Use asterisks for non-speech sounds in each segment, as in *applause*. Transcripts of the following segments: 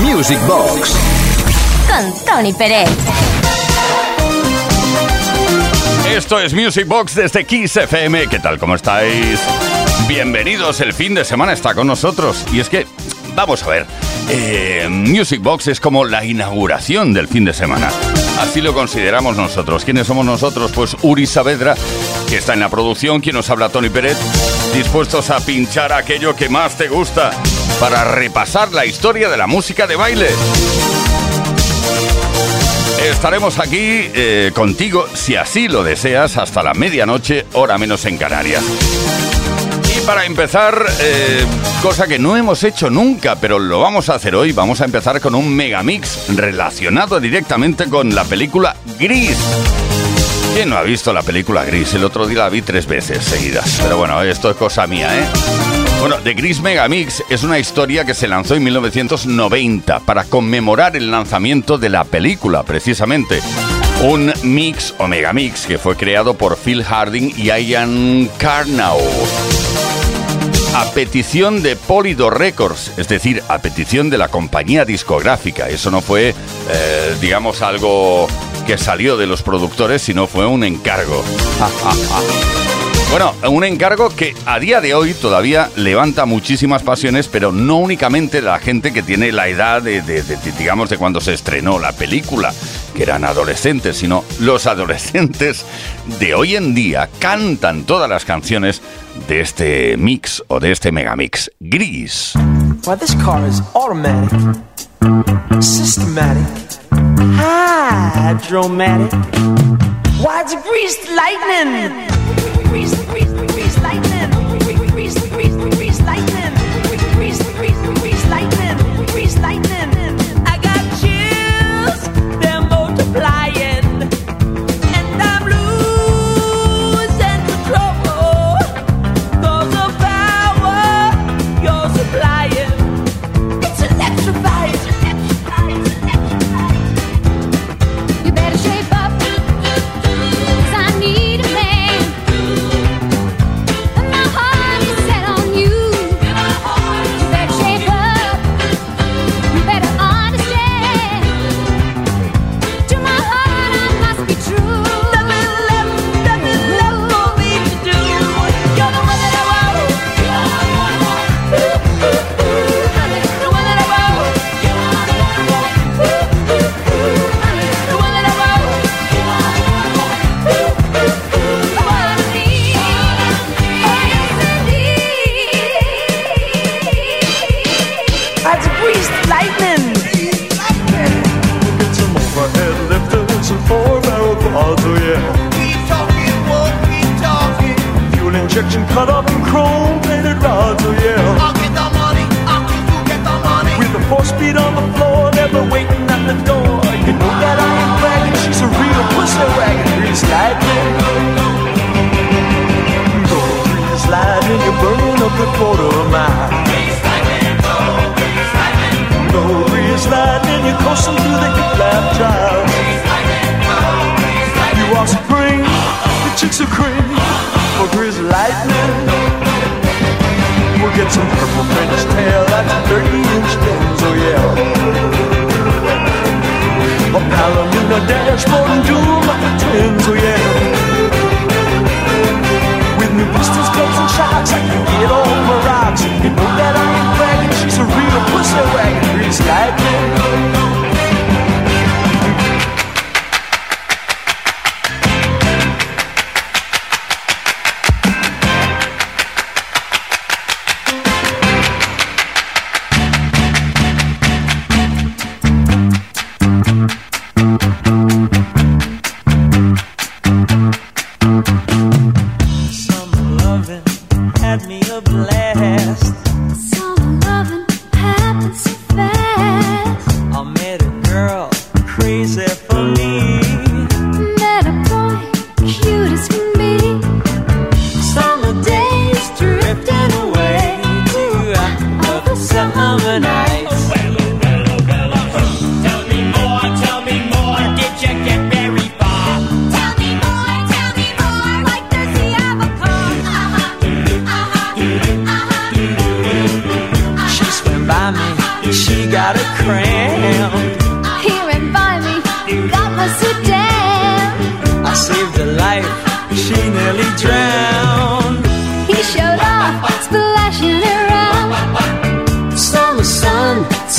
Music Box. Con Tony Pérez. Esto es Music Box desde Kiss FM. ¿Qué tal? ¿Cómo estáis? Bienvenidos. El fin de semana está con nosotros. Y es que, vamos a ver. eh, Music Box es como la inauguración del fin de semana. Así lo consideramos nosotros. ¿Quiénes somos nosotros? Pues Uri Saavedra, que está en la producción, quien nos habla Tony Pérez, dispuestos a pinchar aquello que más te gusta para repasar la historia de la música de baile. Estaremos aquí eh, contigo, si así lo deseas, hasta la medianoche, hora menos en Canarias. Y para empezar, eh, cosa que no hemos hecho nunca, pero lo vamos a hacer hoy, vamos a empezar con un megamix relacionado directamente con la película Gris. ¿Quién no ha visto la película Gris? El otro día la vi tres veces seguidas, pero bueno, esto es cosa mía, ¿eh? Bueno, The Gris Megamix es una historia que se lanzó en 1990 para conmemorar el lanzamiento de la película, precisamente. Un mix o megamix que fue creado por Phil Harding y Ian Carnau. A petición de Polydor Records, es decir, a petición de la compañía discográfica. Eso no fue, eh, digamos, algo que salió de los productores, sino fue un encargo. *laughs* Bueno, un encargo que a día de hoy todavía levanta muchísimas pasiones, pero no únicamente la gente que tiene la edad de, de- de- de, digamos, de cuando se estrenó la película, que eran adolescentes, sino los *laughs* adolescentes de hoy en día cantan todas las canciones de este mix o de este megamix. Gris. Why, this car is automatic, systematic, hydromatic. Why, it's greased lightning. Grease, grease. Dashboard and twins, oh yeah. With new pistols, clubs, and shocks, I can get my rocks. You know that I ain't bragging, she's a real pussy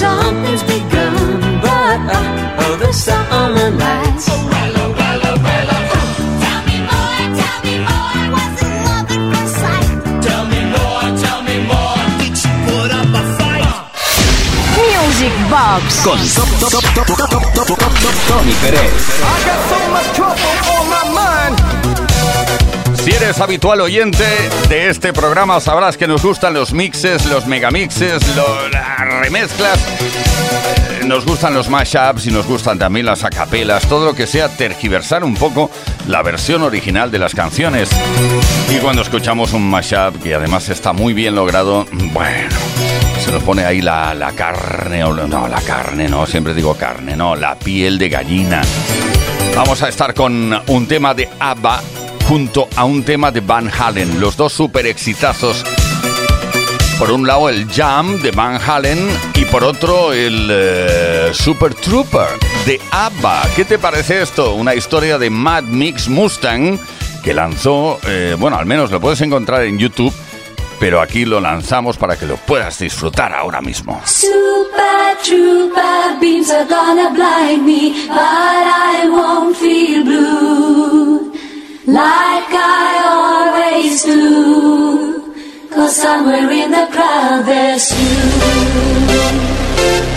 something's begun, but uh, oh, the summer nights. Tell me more, tell me more. Was it love at first sight? Tell me more, tell me more. Did she put up a fight? Music Box. Con Tony Pérez. I got so much trouble on my mind. Si eres habitual oyente de este programa, sabrás que nos gustan los mixes, los megamixes, lo- las remezclas. Eh, Nos gustan los mashups y nos gustan también las acapelas, todo lo que sea tergiversar un poco la versión original de las canciones. Y cuando escuchamos un mashup que además está muy bien logrado, bueno, se nos pone ahí la, la carne, o no, la carne, no, siempre digo carne, no, la piel de gallina. Vamos a estar con un tema de ABBA junto a un tema de Van Halen, los dos super exitazos. Por un lado el Jam de Van Halen y por otro el eh, Super Trooper de ABBA. ¿Qué te parece esto? Una historia de Mad Mix Mustang que lanzó, eh, bueno, al menos lo puedes encontrar en YouTube, pero aquí lo lanzamos para que lo puedas disfrutar ahora mismo. Super trooper beams are gonna blind me, but I won't feel blue like I always do. Cause somewhere in the crowd there's you.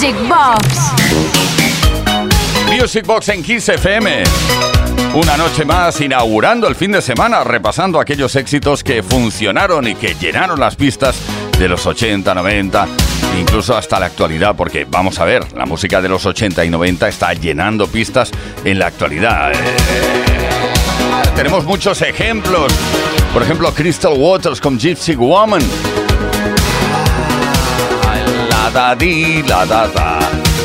Music Box. Music Box en Kiss FM. Una noche más inaugurando el fin de semana, repasando aquellos éxitos que funcionaron y que llenaron las pistas de los 80, 90, incluso hasta la actualidad, porque vamos a ver, la música de los 80 y 90 está llenando pistas en la actualidad. Tenemos muchos ejemplos. Por ejemplo, Crystal Waters con Gypsy Woman. Da di, la.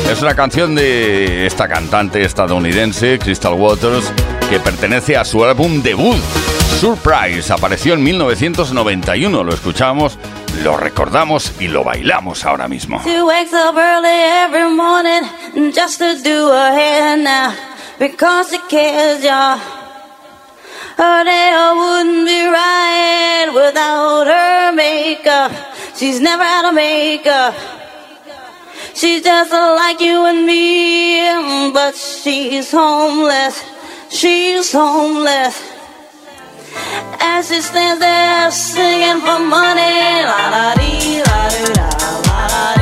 Es una canción de esta cantante estadounidense, Crystal Waters, que pertenece a su álbum debut, Surprise. Apareció en 1991. Lo escuchamos, lo recordamos y lo bailamos ahora mismo. She's just like you and me, but she's homeless. She's homeless. As she stands there singing for money, la la dee, la doo da, la la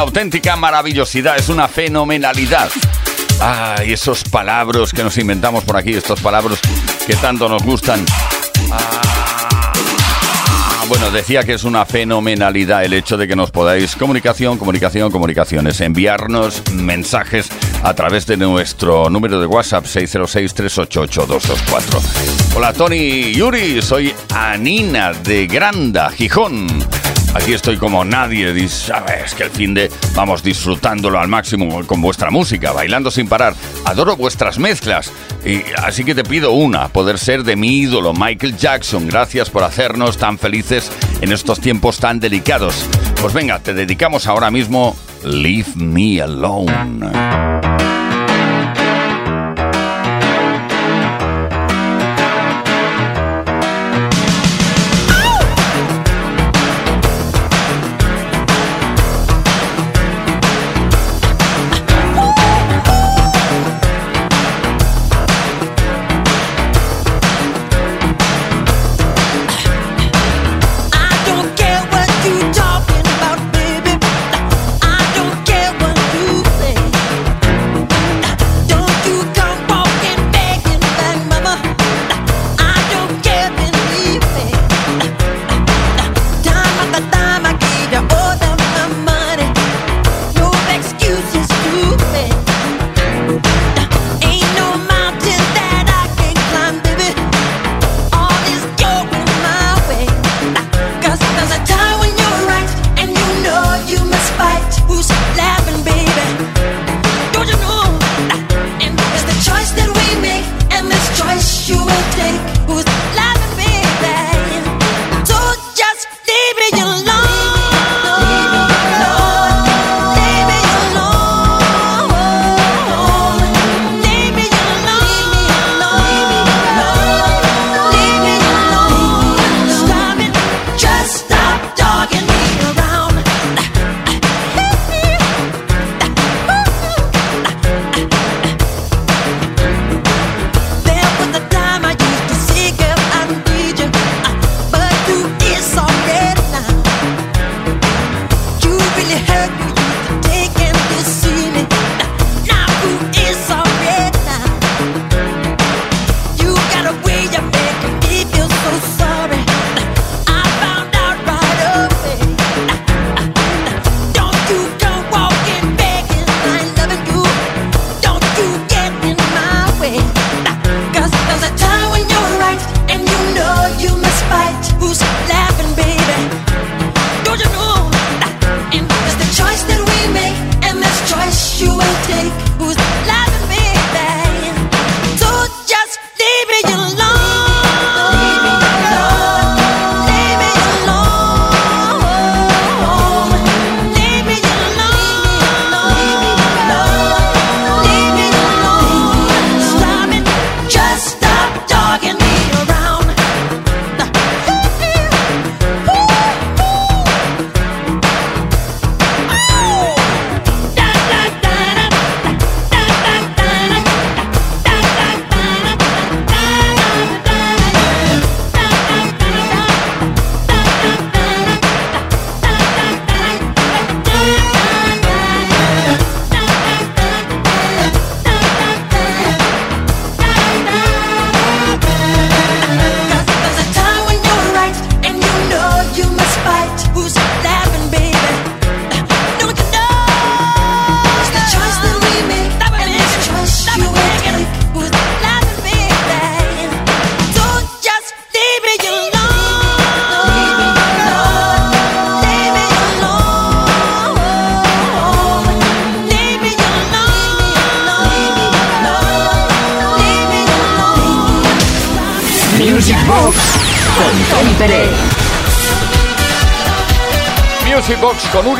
una auténtica maravillosidad, es una fenomenalidad. Ay, esos palabras que nos inventamos por aquí, estos palabras que tanto nos gustan. Ah, bueno, decía que es una fenomenalidad el hecho de que nos podáis comunicación, comunicación, comunicaciones, enviarnos mensajes a través de nuestro número de WhatsApp 606-388-224. Hola Tony Yuri, soy Anina de Granda, Gijón. Aquí estoy como nadie, sabes que el fin de vamos disfrutándolo al máximo con vuestra música, bailando sin parar. Adoro vuestras mezclas. Y así que te pido una, poder ser de mi ídolo, Michael Jackson. Gracias por hacernos tan felices en estos tiempos tan delicados. Pues venga, te dedicamos ahora mismo Leave Me Alone.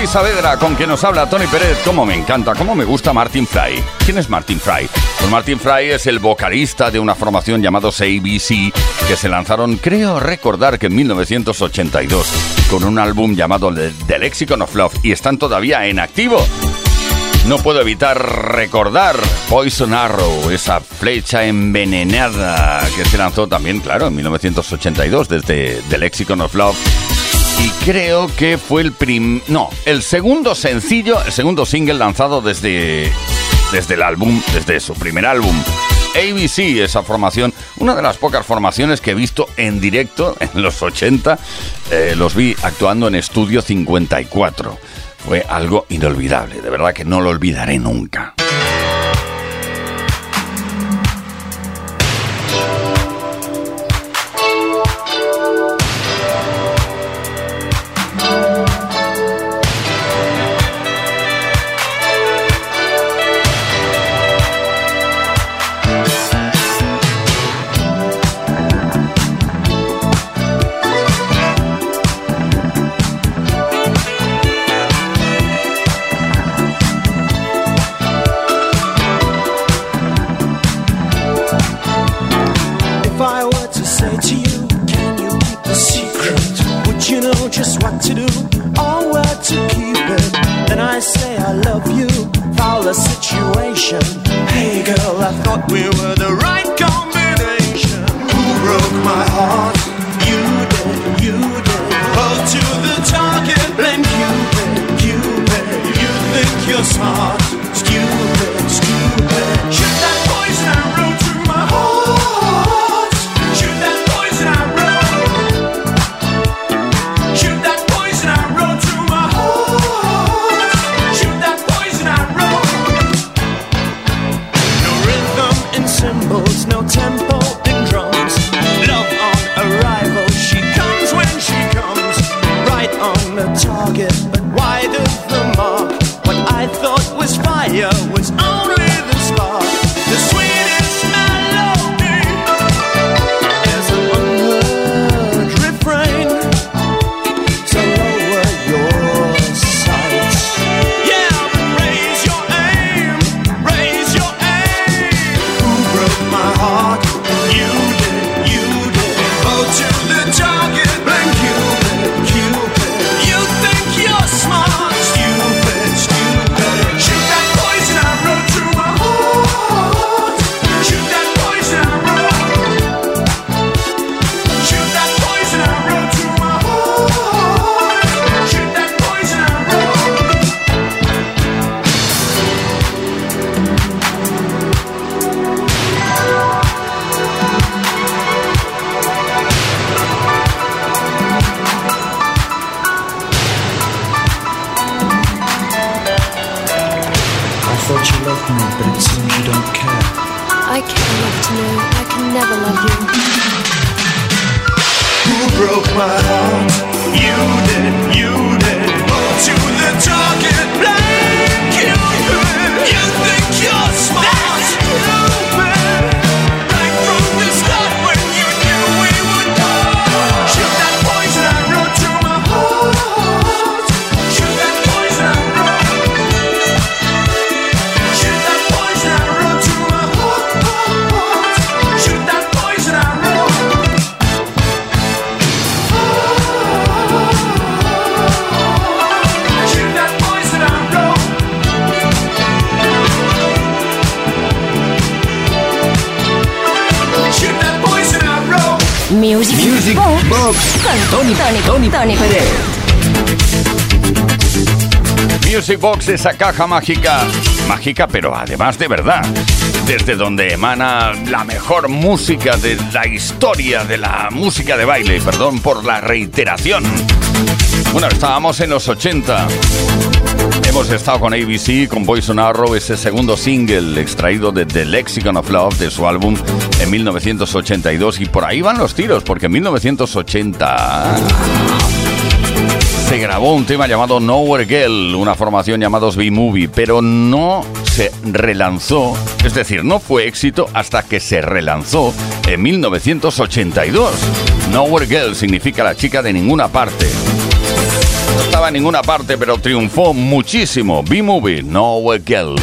Uri Saavedra, con quien nos habla Tony Pérez. Cómo me encanta, cómo me gusta Martin Fry. ¿Quién es Martin Fry? Pues Martin Fry es el vocalista de una formación llamados ABC que se lanzaron, creo recordar que en 1982, con un álbum llamado The Lexicon of Love y están todavía en activo. No puedo evitar recordar Poison Arrow, esa flecha envenenada que se lanzó también, claro, en 1982 desde The Lexicon of Love. Y creo que fue el prim... No, el segundo sencillo, el segundo single lanzado desde, desde el álbum, desde su primer álbum. ABC, esa formación, una de las pocas formaciones que he visto en directo en los 80, eh, los vi actuando en Estudio 54. Fue algo inolvidable, de verdad que no lo olvidaré nunca. You're Tony, Tony, Tony, Tony Pérez. Music Box, esa caja mágica. Mágica, pero además de verdad. Desde donde emana la mejor música de la historia de la música de baile. Perdón por la reiteración. Bueno, estábamos en los 80. Hemos estado con ABC, con Poison Arrow, ese segundo single extraído de The Lexicon of Love de su álbum en 1982. Y por ahí van los tiros, porque en 1980 se grabó un tema llamado Nowhere Girl, una formación llamados B-Movie, pero no se relanzó, es decir, no fue éxito hasta que se relanzó en 1982. Nowhere Girl significa la chica de ninguna parte. No estaba en ninguna parte, pero triunfó muchísimo. B-Movie, Nowhere Girl.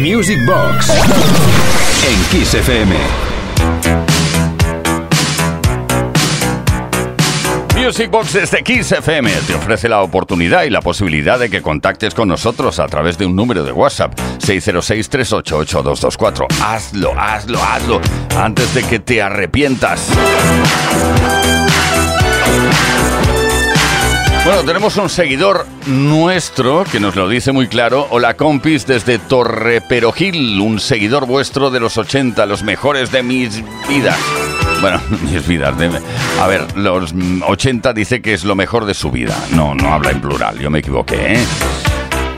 Music Box en Kiss FM. Music Box desde Kiss FM te ofrece la oportunidad y la posibilidad de que contactes con nosotros a través de un número de WhatsApp 606-388-224. Hazlo, hazlo, hazlo antes de que te arrepientas. Bueno, tenemos un seguidor nuestro que nos lo dice muy claro. Hola compis desde Torreperogil, un seguidor vuestro de los 80, los mejores de mis vidas. Bueno, *laughs* mis vidas. de- a ver, los mm, 80 dice que es lo mejor de su vida. No, no habla en plural, yo me equivoqué, ¿eh?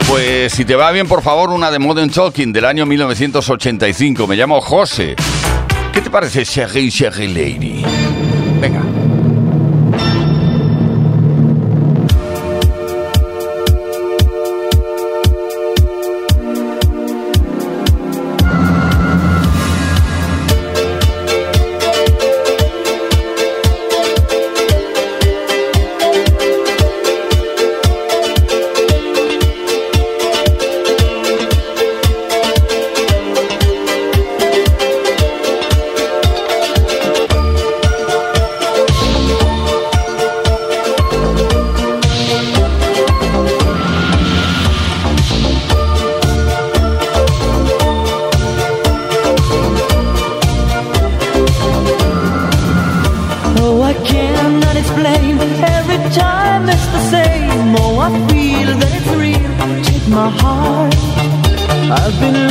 Pues si te va bien, por favor, una de Modern Talking del año 1985. Me llamo José. ¿Qué te parece, Sherry Sherry Lady? Venga. I've been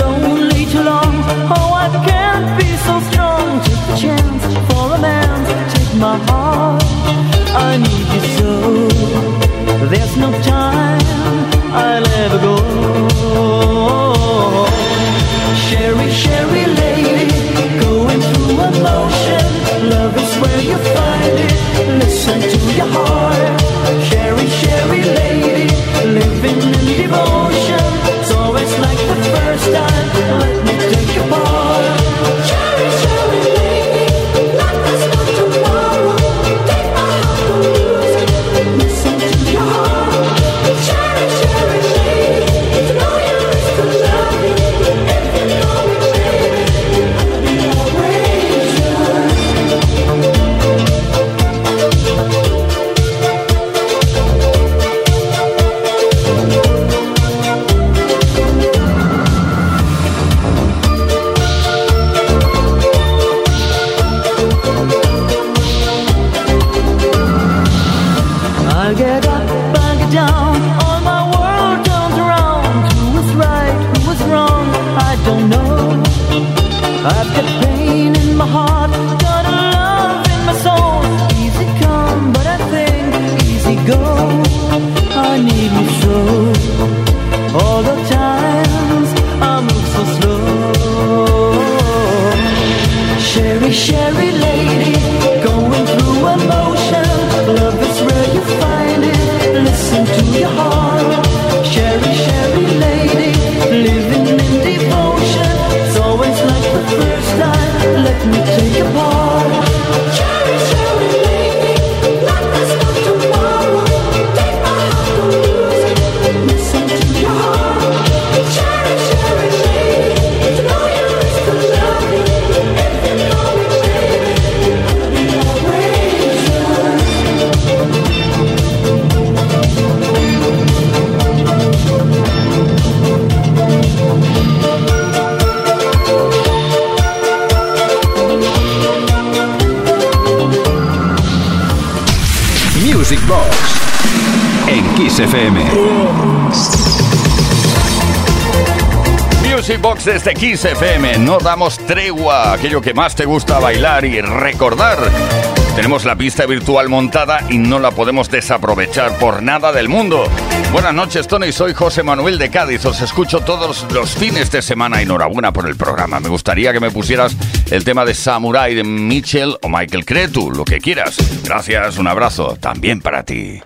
Desde Kiss FM. No damos tregua, aquello que más te gusta bailar y recordar. Tenemos la pista virtual montada y no la podemos desaprovechar por nada del mundo. Buenas noches, Tony. Soy José Manuel de Cádiz. Os escucho todos los fines de semana. Enhorabuena por el programa. Me gustaría que me pusieras el tema de Samurai de Mitchell o Michael Cretu, lo que quieras. Gracias, un abrazo también para ti.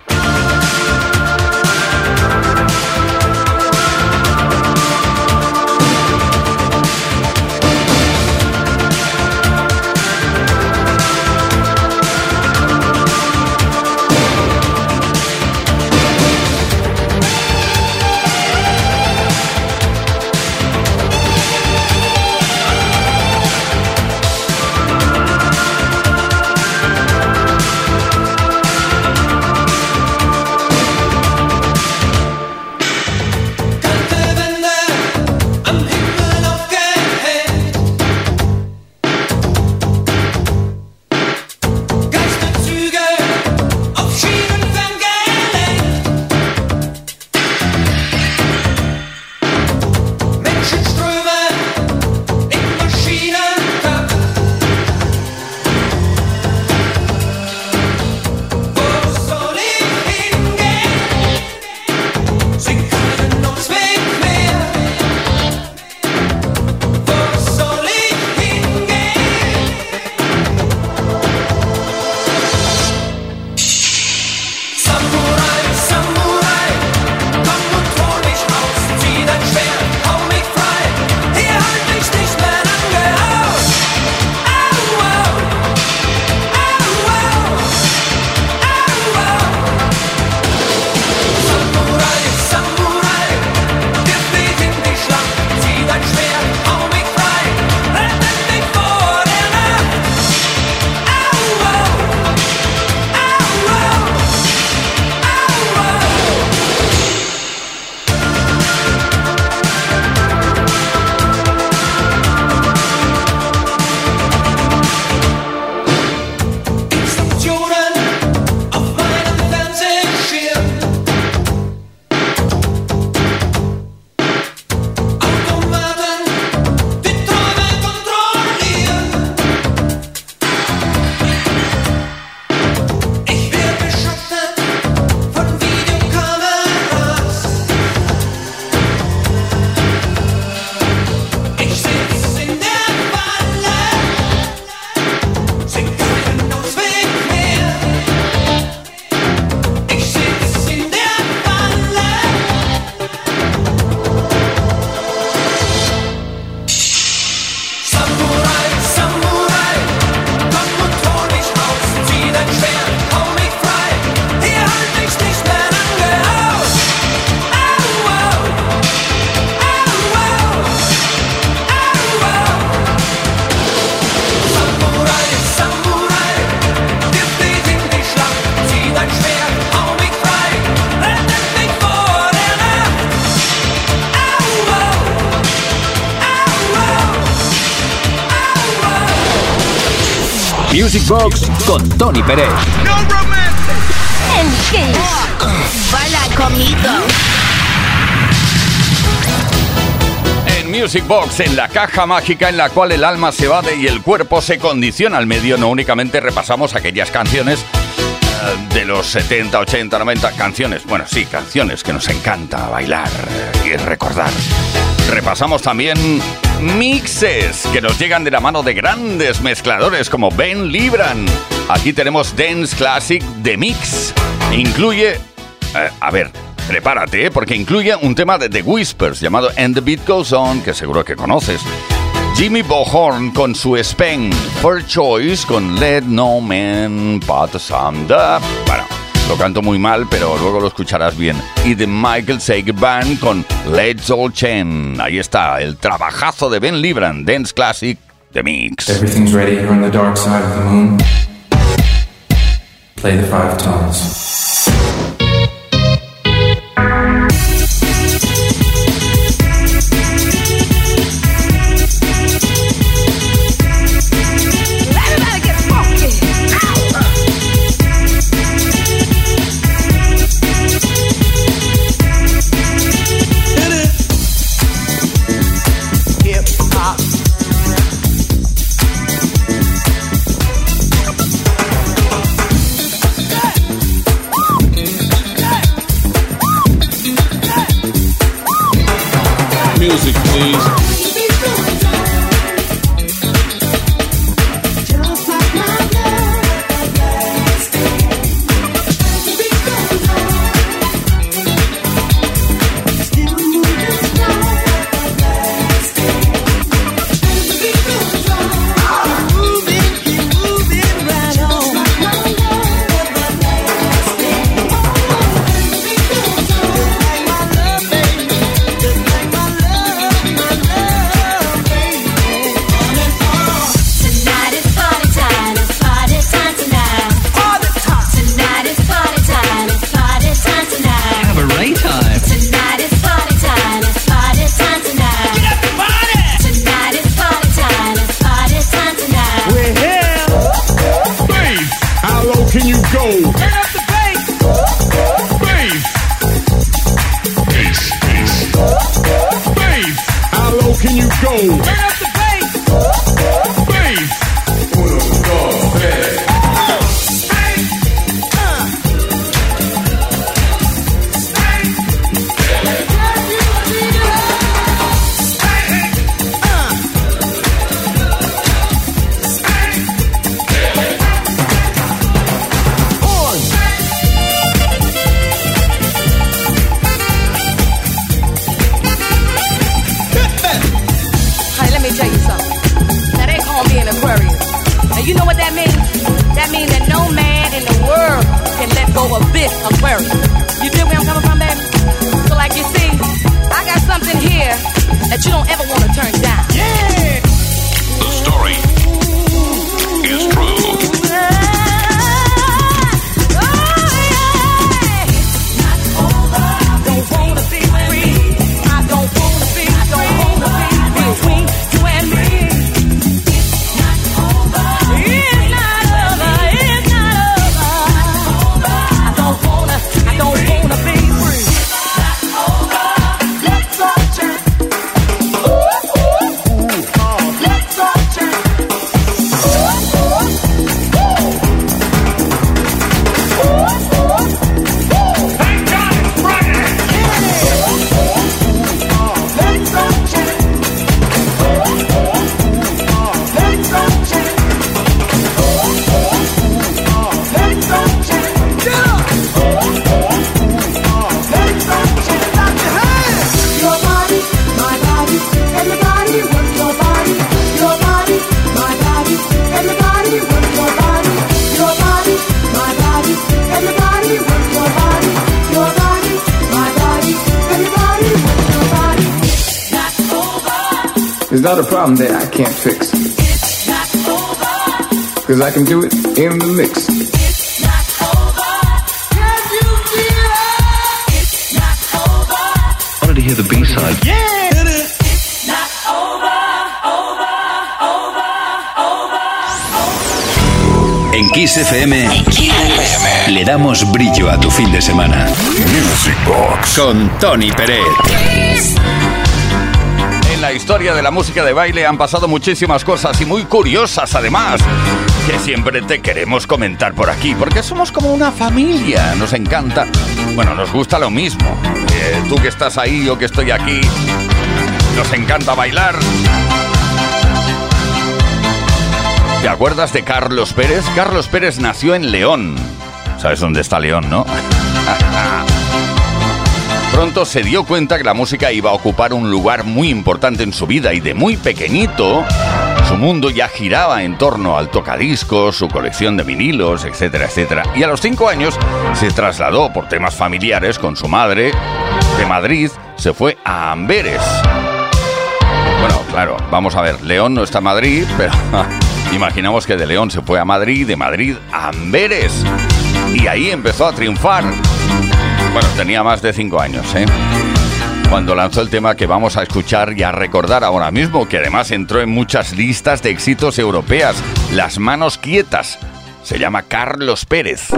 Box con Tony Pérez. En Kiss. Baila conmigo. En Music Box, en la caja mágica en la cual el alma se evade y el cuerpo se condiciona al medio, no únicamente repasamos aquellas canciones eh, de los 70, 80, 90 canciones, bueno, sí, canciones que nos encanta bailar y recordar. Repasamos también mixes que nos llegan de la mano de grandes mezcladores como Ben Libran. Aquí tenemos Dance Classic de Mix. Incluye, eh, a ver, prepárate, ¿eh? porque incluye un tema de The Whispers llamado And the Beat Goes On, que seguro que conoces. Jimmy Bohorn con su Spain, First Choice con Let No Man Put Us Under. Bueno, lo canto muy mal, pero luego lo escucharás bien. Y The Michael Sager Band con Let's All Chen. Ahí está, el trabajazo de Ben Libran, Dance Classic, The Mix. Everything's ready here on the dark side of the moon. Play the five tones. Can you go? Turn up the bass. There's not a problem that I can't fix. It's not over. Cause I can do it in the mix. It's not over. Can you feel it? It's not over. Wanted to hear the B-side. It's not over, over, over, over, over. Kiss FM, le damos brillo a tu fin de semana. Music Box con Tony Peret. En la historia de la música de baile han pasado muchísimas cosas y muy curiosas además, que siempre te queremos comentar por aquí, porque somos como una familia, nos encanta, bueno, nos gusta lo mismo. Tú que estás ahí, yo que estoy aquí, nos encanta bailar. ¿Te acuerdas de Carlos Pérez? Carlos Pérez nació en León. ¿Sabes dónde está León, no? Pronto se dio cuenta que la música iba a ocupar un lugar muy importante en su vida y de muy pequeñito su mundo ya giraba en torno al tocadiscos, su colección de vinilos, etcétera, etcétera. Y a los cinco años se trasladó por temas familiares con su madre de Madrid, se fue a Amberes. Bueno, claro, vamos a ver, León no está en Madrid, *laughs* pero imaginamos que de León se fue a Madrid, de Madrid a Amberes. Y ahí empezó a triunfar. Bueno, tenía más de cinco años, ¿eh? Cuando lanzó el tema que vamos a escuchar y a recordar ahora mismo, que además entró en muchas listas de éxitos europeas, Las Manos Quietas. Se llama Carlos Pérez.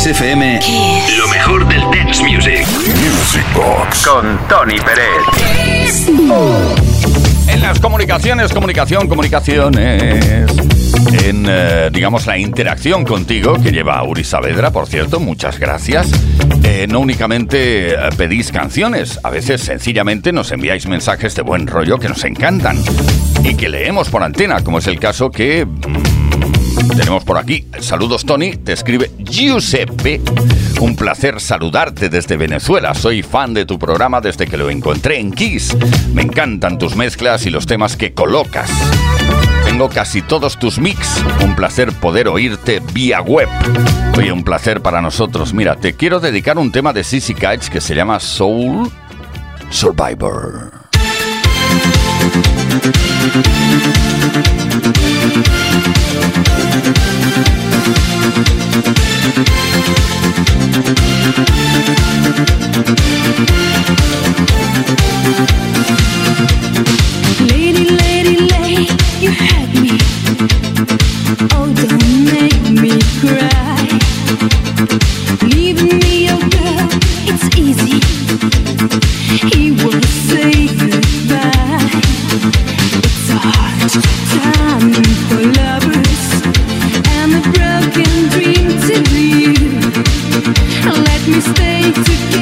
Kiss FM, lo mejor del dance music. Music Box con Tony Pérez. En las comunicaciones, comunicación, comunicaciones. En, eh, digamos, la interacción contigo que lleva Uri Saavedra, por cierto, muchas gracias. Eh, no únicamente eh, pedís canciones, a veces sencillamente nos enviáis mensajes de buen rollo que nos encantan y que leemos por antena, como es el caso que mm, tenemos por aquí. Saludos, Tony. Te escribe Giuseppe. Un placer saludarte desde Venezuela. Soy fan de tu programa desde que lo encontré en Kiss. Me encantan tus mezclas y los temas que colocas. Tengo casi todos tus mix. Un placer poder oírte vía web. Oye, un placer para nosotros. Mira, te quiero dedicar un tema de Sissy Kites que se llama Soul Survivor. He will say goodbye. Let me stay together,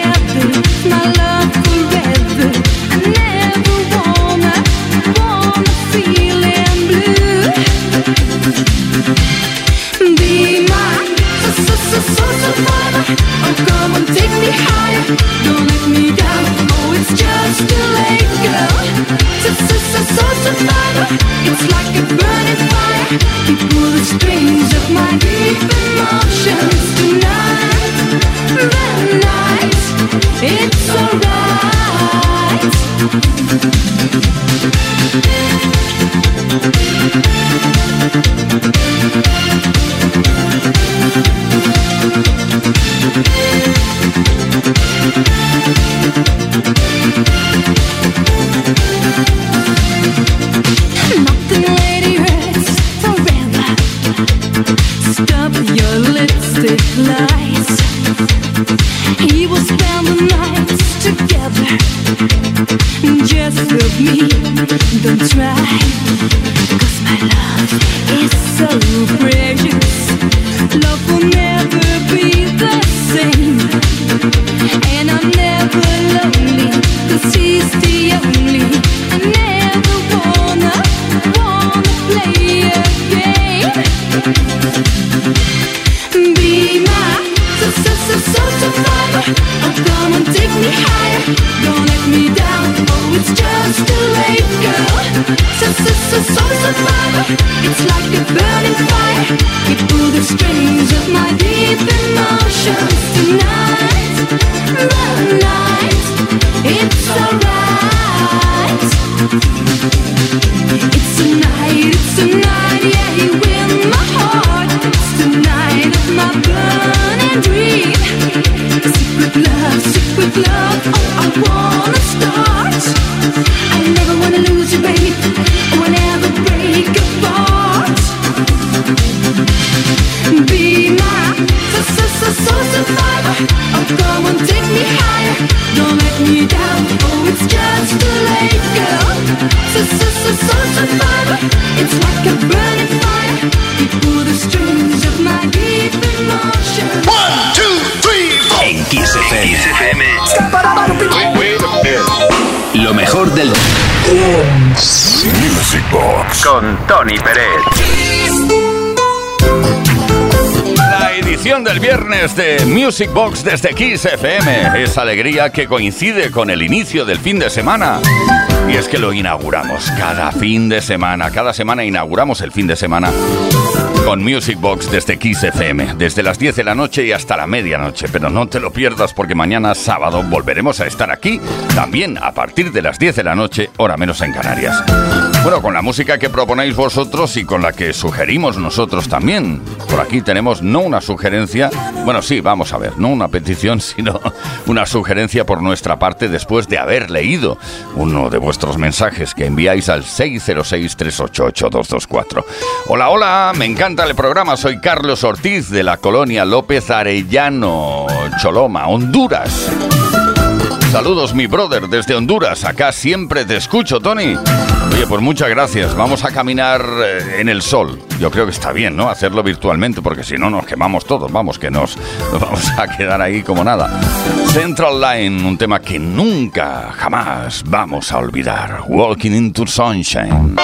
del viernes de Music Box desde Kiss FM. Esa alegría que coincide con el inicio del fin de semana. Y es que lo inauguramos cada fin de semana. Cada semana inauguramos el fin de semana con Music Box desde Kiss FM. Desde las 10 de la noche y hasta la medianoche. Pero no te lo pierdas porque mañana sábado volveremos a estar aquí. También a partir de las 10 de la noche, hora menos en Canarias. Bueno, con la música que proponéis vosotros y con la que sugerimos nosotros también. Por aquí tenemos no una sugerencia, bueno, sí, vamos a ver, no una petición, *laughs* sino una sugerencia por nuestra parte después de haber leído uno de vuestros mensajes que enviáis al 606-388-224. Hola, hola, me encanta el programa. Soy Carlos Ortiz de la colonia López Arellano, Choloma, Honduras. Saludos, mi brother, desde Honduras. Acá siempre te escucho, Tony. Oye, pues muchas gracias. Vamos a caminar eh, en el sol. Yo creo que está bien, ¿no? Hacerlo virtualmente, porque si no nos quemamos todos. Vamos, que nos *laughs* vamos a quedar ahí como nada. Central Line, un tema que nunca, jamás vamos a olvidar. Walking into Sunshine.